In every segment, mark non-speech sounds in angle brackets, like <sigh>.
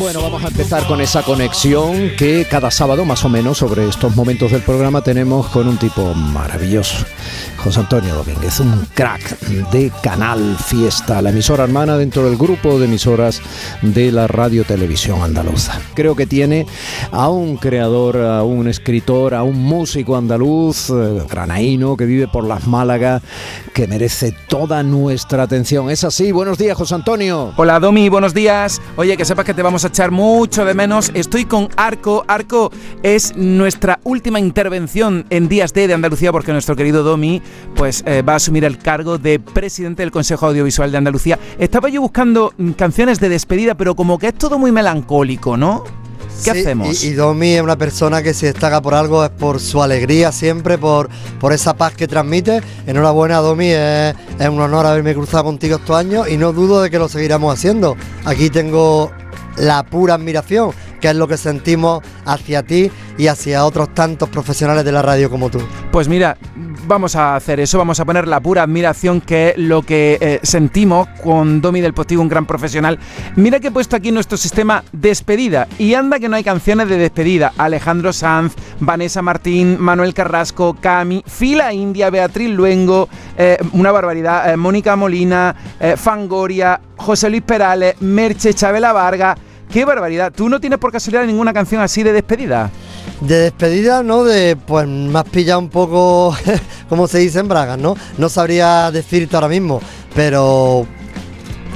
Bueno, vamos a empezar con esa conexión que cada sábado, más o menos, sobre estos momentos del programa, tenemos con un tipo maravilloso. José Antonio Domínguez, un crack de Canal Fiesta, la emisora hermana dentro del grupo de emisoras de la Radio Televisión Andaluza. Creo que tiene a un creador, a un escritor, a un músico andaluz, eh, granaíno, que vive por las Málaga, que merece toda nuestra atención. Es así, buenos días, José Antonio. Hola, Domi, buenos días. Oye, que sepas que te vamos a echar mucho de menos. Estoy con Arco. Arco es nuestra última intervención en Días D de Andalucía porque nuestro querido Domi pues eh, va a asumir el cargo de presidente del Consejo Audiovisual de Andalucía. Estaba yo buscando mm, canciones de despedida, pero como que es todo muy melancólico, ¿no? ¿Qué hacemos? Y, Domi es una persona que se destaca por algo, es por su alegría siempre, por, por esa paz que transmite. Enhorabuena, Domi, es, es un honor haberme cruzado contigo estos años y no dudo de que lo seguiremos haciendo. Aquí tengo la pura admiración, que es lo que sentimos hacia ti y hacia otros tantos profesionales de la radio como tú. Pues mira, vamos a hacer eso, vamos a poner la pura admiración que es lo que eh, sentimos con Domi del Postigo, un gran profesional. Mira que he puesto aquí nuestro sistema despedida y anda que no hay canciones de despedida. Alejandro Sanz, Vanessa Martín, Manuel Carrasco, Cami, Fila India, Beatriz Luengo, eh, una barbaridad, eh, Mónica Molina, Fangoria, José Luis Perales, Merche, Chabela Vargas. ¡Qué barbaridad! ¿Tú no tienes por casualidad ninguna canción así de despedida? De despedida, ¿no? De, pues me has pillado un poco, <laughs> como se dice en Bragas, ¿no? No sabría decirte ahora mismo, pero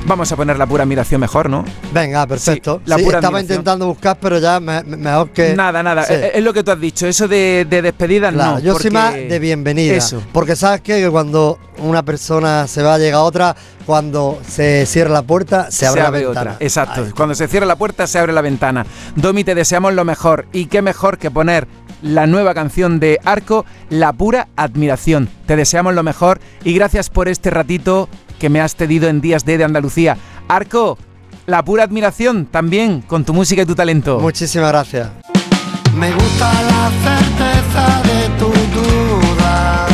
Vamos a poner la pura admiración mejor, ¿no? Venga, perfecto. la pura estaba intentando buscar, pero ya mejor que. Nada, nada. Es, lo que tú has dicho. Eso de, de despedida, no. Yo soy más de bienvenida. Eso. Porque sabes que cuando una persona se va, a llegar otra. Cuando se cierra la puerta, se abre, la ventana. Otra. Exacto. Cuando se cierra la puerta, se abre la ventana. Domi, te deseamos lo mejor. Y qué mejor que poner la nueva canción de Arco, La pura admiración. Te deseamos lo mejor y gracias por este ratito que me has cedido en Días de, de Andalucía. Arco, la pura admiración también con tu música y tu talento. Muchísimas gracias. Me gusta la certeza de tu duda.